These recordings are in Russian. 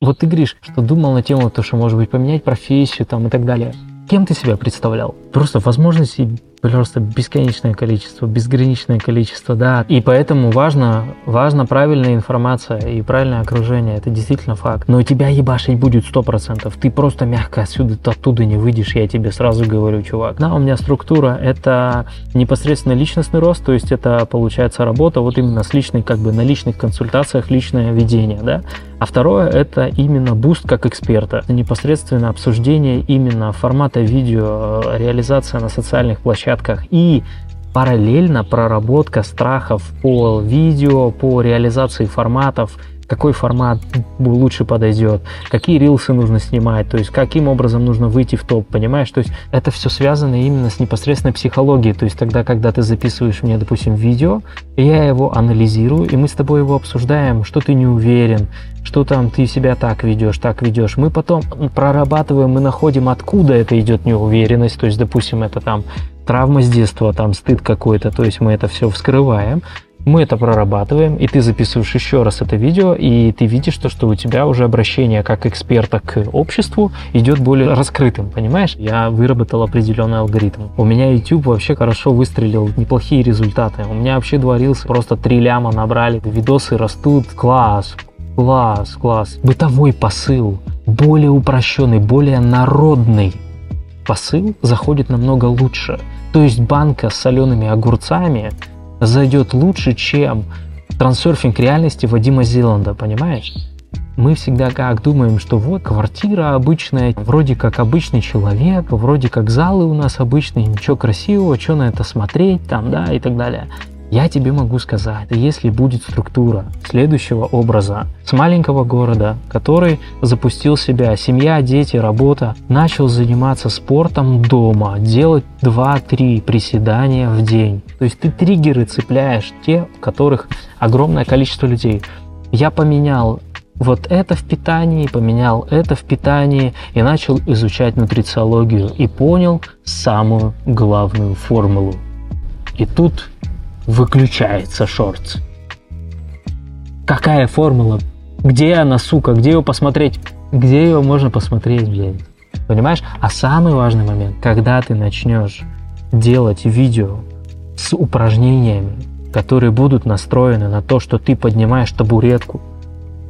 Вот ты говоришь, что думал на тему, то, что может быть поменять профессию там и так далее. Кем ты себя представлял? Просто возможностей просто бесконечное количество, безграничное количество, да. И поэтому важно, важна правильная информация и правильное окружение. Это действительно факт. Но тебя ебашить будет сто процентов. Ты просто мягко отсюда оттуда не выйдешь, я тебе сразу говорю, чувак. Да, у меня структура — это непосредственно личностный рост, то есть это получается работа вот именно с личной, как бы на личных консультациях, личное ведение, да. А второе — это именно boost как эксперта. Непосредственно обсуждение именно формата видео, реализация на социальных площадках, площадках и параллельно проработка страхов по видео, по реализации форматов, какой формат лучше подойдет, какие рилсы нужно снимать, то есть каким образом нужно выйти в топ, понимаешь? То есть это все связано именно с непосредственной психологией, то есть тогда, когда ты записываешь мне, допустим, видео, я его анализирую, и мы с тобой его обсуждаем, что ты не уверен, что там ты себя так ведешь, так ведешь. Мы потом прорабатываем, мы находим, откуда это идет неуверенность, то есть, допустим, это там травма с детства, там стыд какой-то, то есть мы это все вскрываем, мы это прорабатываем, и ты записываешь еще раз это видео, и ты видишь то, что у тебя уже обращение как эксперта к обществу идет более раскрытым, понимаешь? Я выработал определенный алгоритм. У меня YouTube вообще хорошо выстрелил, неплохие результаты. У меня вообще дворился, просто три ляма набрали, видосы растут, класс, класс, класс. Бытовой посыл, более упрощенный, более народный посыл заходит намного лучше. То есть банка с солеными огурцами зайдет лучше, чем трансерфинг реальности Вадима Зеланда, понимаешь? Мы всегда как думаем, что вот квартира обычная, вроде как обычный человек, вроде как залы у нас обычные, ничего красивого, что на это смотреть там, да, и так далее. Я тебе могу сказать, если будет структура следующего образа с маленького города, который запустил себя, семья, дети, работа, начал заниматься спортом дома, делать 2-3 приседания в день. То есть ты триггеры цепляешь, те, в которых огромное количество людей. Я поменял вот это в питании, поменял это в питании и начал изучать нутрициологию и понял самую главную формулу. И тут выключается шортс. Какая формула? Где она, сука? Где ее посмотреть? Где ее можно посмотреть, блядь? Понимаешь? А самый важный момент, когда ты начнешь делать видео с упражнениями, которые будут настроены на то, что ты поднимаешь табуретку,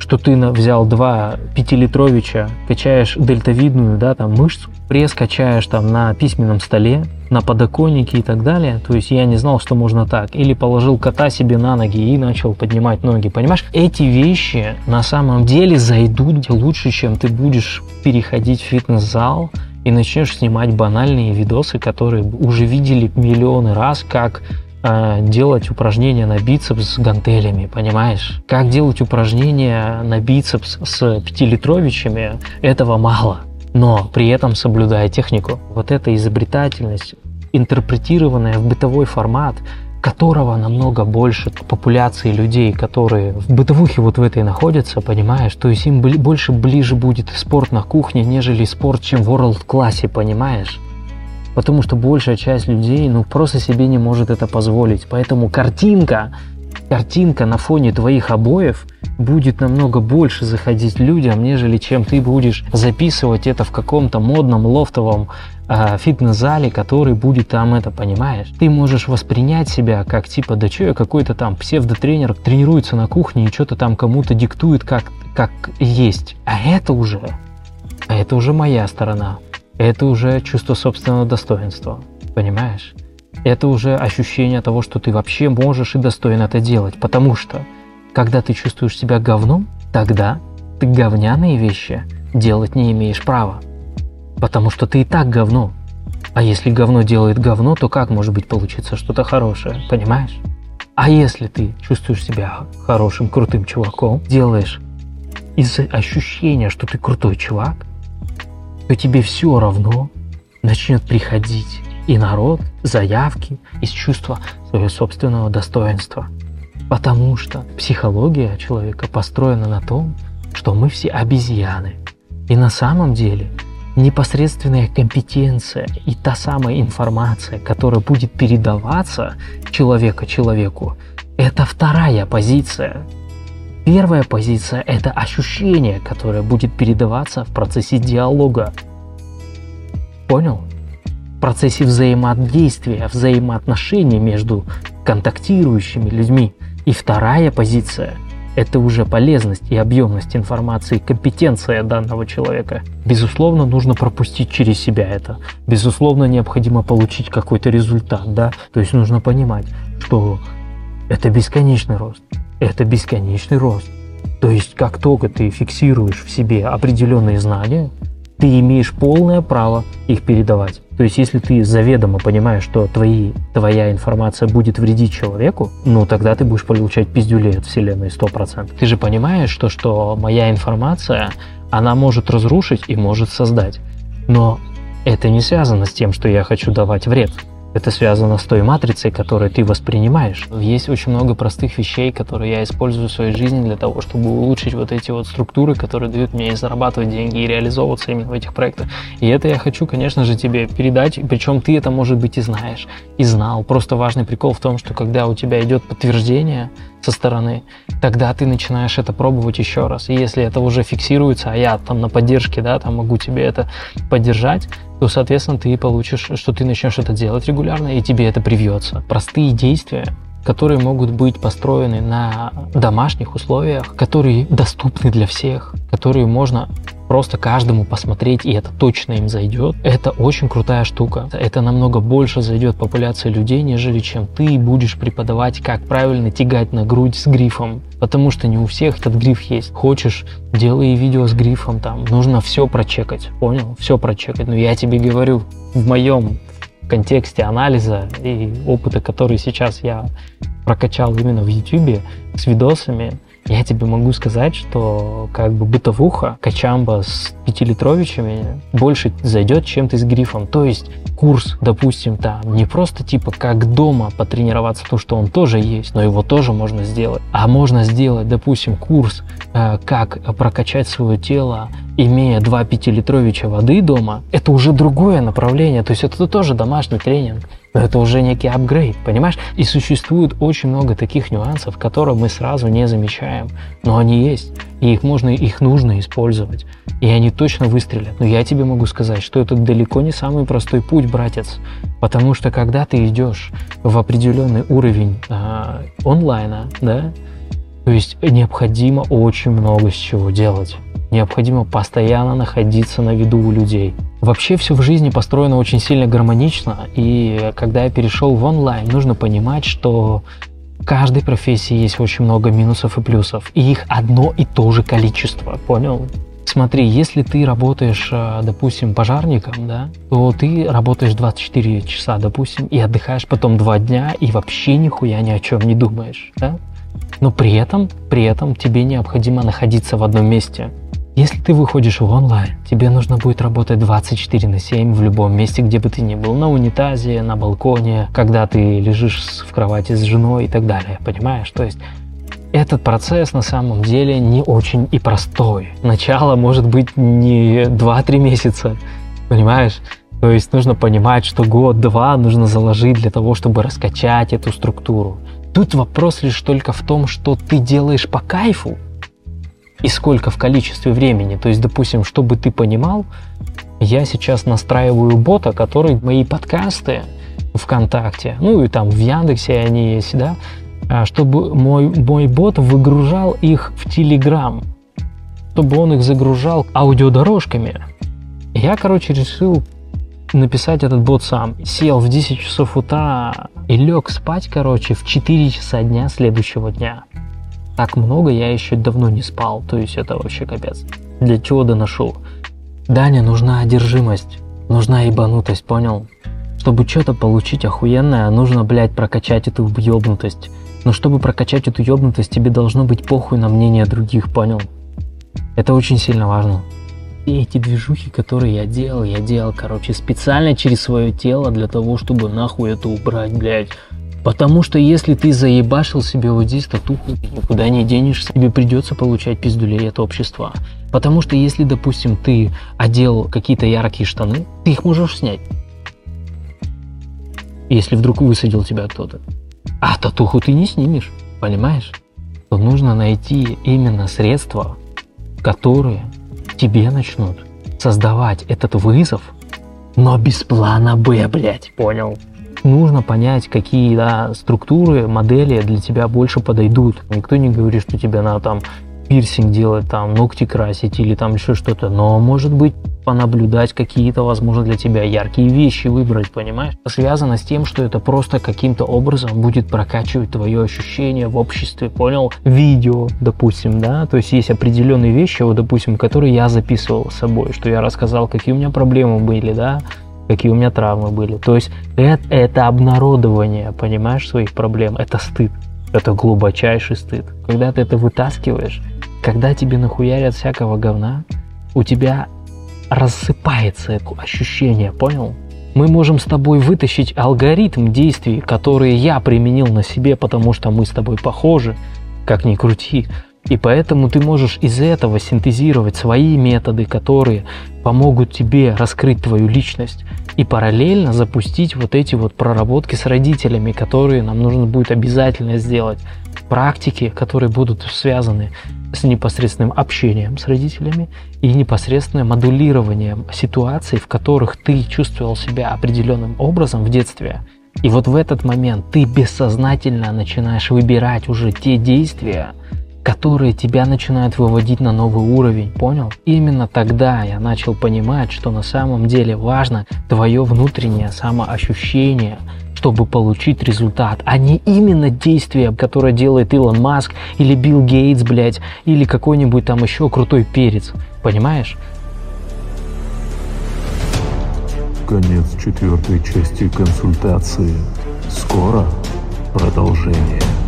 что ты взял два пятилитровича, качаешь дельтовидную, да, там мышцу, пресс качаешь там на письменном столе, на подоконнике и так далее. То есть я не знал, что можно так. Или положил кота себе на ноги и начал поднимать ноги. Понимаешь, эти вещи на самом деле зайдут лучше, чем ты будешь переходить в фитнес-зал и начнешь снимать банальные видосы, которые уже видели миллионы раз, как э, делать упражнения на бицепс с гантелями, понимаешь? Как делать упражнения на бицепс с пятилитровичами, этого мало но при этом соблюдая технику. Вот эта изобретательность, интерпретированная в бытовой формат, которого намного больше популяции людей, которые в бытовухе вот в этой находятся, понимаешь? То есть им больше ближе будет спорт на кухне, нежели спорт, чем в world классе, понимаешь? Потому что большая часть людей, ну, просто себе не может это позволить. Поэтому картинка картинка на фоне твоих обоев будет намного больше заходить людям, нежели чем ты будешь записывать это в каком-то модном лофтовом э, фитнес-зале, который будет там это, понимаешь? Ты можешь воспринять себя как типа, да что я какой-то там псевдотренер тренируется на кухне и что-то там кому-то диктует как, как есть. А это уже, а это уже моя сторона. Это уже чувство собственного достоинства, понимаешь? это уже ощущение того, что ты вообще можешь и достоин это делать. Потому что, когда ты чувствуешь себя говном, тогда ты говняные вещи делать не имеешь права. Потому что ты и так говно. А если говно делает говно, то как может быть получиться что-то хорошее, понимаешь? А если ты чувствуешь себя хорошим, крутым чуваком, делаешь из ощущения, что ты крутой чувак, то тебе все равно начнет приходить и народ заявки из чувства своего собственного достоинства. Потому что психология человека построена на том, что мы все обезьяны. И на самом деле непосредственная компетенция и та самая информация, которая будет передаваться человека человеку, это вторая позиция. Первая позиция – это ощущение, которое будет передаваться в процессе диалога. Понял? В процессе взаимодействия, взаимоотношений между контактирующими людьми. И вторая позиция – это уже полезность и объемность информации, компетенция данного человека. Безусловно, нужно пропустить через себя это. Безусловно, необходимо получить какой-то результат, да. То есть нужно понимать, что это бесконечный рост это бесконечный рост. То есть, как только ты фиксируешь в себе определенные знания, ты имеешь полное право их передавать. То есть, если ты заведомо понимаешь, что твои, твоя информация будет вредить человеку, ну тогда ты будешь получать пиздюлей от Вселенной 100%. Ты же понимаешь, что, что моя информация, она может разрушить и может создать. Но это не связано с тем, что я хочу давать вред. Это связано с той матрицей, которую ты воспринимаешь. Есть очень много простых вещей, которые я использую в своей жизни для того, чтобы улучшить вот эти вот структуры, которые дают мне и зарабатывать деньги, и реализовываться именно в этих проектах. И это я хочу, конечно же, тебе передать, причем ты это, может быть, и знаешь, и знал. Просто важный прикол в том, что когда у тебя идет подтверждение со стороны, тогда ты начинаешь это пробовать еще раз. И если это уже фиксируется, а я там на поддержке, да, там могу тебе это поддержать, то, соответственно, ты получишь, что ты начнешь это делать регулярно, и тебе это привьется. Простые действия, которые могут быть построены на домашних условиях, которые доступны для всех, которые можно просто каждому посмотреть, и это точно им зайдет, это очень крутая штука. Это намного больше зайдет популяции людей, нежели чем ты будешь преподавать, как правильно тягать на грудь с грифом. Потому что не у всех этот гриф есть. Хочешь, делай видео с грифом там. Нужно все прочекать. Понял? Все прочекать. Но я тебе говорю, в моем контексте анализа и опыта, который сейчас я прокачал именно в YouTube с видосами, я тебе могу сказать, что как бы бытовуха качамба с пятилитровичами больше зайдет, чем ты с грифом. То есть курс, допустим, там не просто типа как дома потренироваться, то, что он тоже есть, но его тоже можно сделать. А можно сделать, допустим, курс, э, как прокачать свое тело, имея два пятилитровича воды дома. Это уже другое направление, то есть это тоже домашний тренинг. Но это уже некий апгрейд, понимаешь? И существует очень много таких нюансов, которые мы сразу не замечаем. Но они есть, и их можно, их нужно использовать. И они точно выстрелят. Но я тебе могу сказать, что это далеко не самый простой путь, братец. Потому что когда ты идешь в определенный уровень э, онлайна, да, то есть необходимо очень много с чего делать. Необходимо постоянно находиться на виду у людей. Вообще все в жизни построено очень сильно гармонично, и когда я перешел в онлайн, нужно понимать, что в каждой профессии есть очень много минусов и плюсов, и их одно и то же количество, понял? Смотри, если ты работаешь, э, допустим, пожарником, да, то ты работаешь 24 часа, допустим, и отдыхаешь потом 2 дня, и вообще нихуя ни о чем не думаешь, да? Но при этом, при этом тебе необходимо находиться в одном месте. Если ты выходишь в онлайн, тебе нужно будет работать 24 на 7 в любом месте, где бы ты ни был. На унитазе, на балконе, когда ты лежишь в кровати с женой и так далее. Понимаешь? То есть этот процесс на самом деле не очень и простой. Начало может быть не 2-3 месяца, понимаешь? То есть нужно понимать, что год-два нужно заложить для того, чтобы раскачать эту структуру. Тут вопрос лишь только в том, что ты делаешь по кайфу, и сколько в количестве времени. То есть, допустим, чтобы ты понимал, я сейчас настраиваю бота, который мои подкасты ВКонтакте, ну и там в Яндексе они есть, да, а, чтобы мой, мой бот выгружал их в Телеграм, чтобы он их загружал аудиодорожками. Я, короче, решил написать этот бот сам. Сел в 10 часов утра и лег спать, короче, в 4 часа дня следующего дня так много я еще давно не спал, то есть это вообще капец. Для чего доношу? Дане нужна одержимость, нужна ебанутость, понял? Чтобы что-то получить охуенное, нужно, блядь, прокачать эту ёбнутость. Но чтобы прокачать эту ёбнутость, тебе должно быть похуй на мнение других, понял? Это очень сильно важно. И эти движухи, которые я делал, я делал, короче, специально через свое тело для того, чтобы нахуй это убрать, блядь. Потому что если ты заебашил себе вот здесь татуху, ты никуда не денешься, тебе придется получать пиздулей от общества. Потому что если, допустим, ты одел какие-то яркие штаны, ты их можешь снять. Если вдруг высадил тебя кто-то. А татуху ты не снимешь, понимаешь? то нужно найти именно средства, которые тебе начнут создавать этот вызов, но без плана Б, блядь, понял? Нужно понять, какие да, структуры, модели для тебя больше подойдут. Никто не говорит, что тебе надо там пирсинг делать, там ногти красить или там еще что-то. Но может быть понаблюдать какие-то, возможно, для тебя яркие вещи выбрать, понимаешь? Связано с тем, что это просто каким-то образом будет прокачивать твое ощущение в обществе, понял? Видео, допустим, да, то есть есть определенные вещи, вот, допустим, которые я записывал с собой, что я рассказал, какие у меня проблемы были, да, какие у меня травмы были. То есть это, это обнародование, понимаешь, своих проблем, это стыд. Это глубочайший стыд. Когда ты это вытаскиваешь, когда тебе нахуярят всякого говна, у тебя рассыпается это ощущение, понял? Мы можем с тобой вытащить алгоритм действий, которые я применил на себе, потому что мы с тобой похожи, как ни крути. И поэтому ты можешь из этого синтезировать свои методы, которые помогут тебе раскрыть твою личность и параллельно запустить вот эти вот проработки с родителями, которые нам нужно будет обязательно сделать. Практики, которые будут связаны с непосредственным общением с родителями и непосредственным модулированием ситуаций, в которых ты чувствовал себя определенным образом в детстве. И вот в этот момент ты бессознательно начинаешь выбирать уже те действия, которые тебя начинают выводить на новый уровень, понял? Именно тогда я начал понимать, что на самом деле важно твое внутреннее самоощущение, чтобы получить результат, а не именно действие, которое делает Илон Маск или Билл Гейтс, блядь, или какой-нибудь там еще крутой перец. Понимаешь? Конец четвертой части консультации. Скоро продолжение.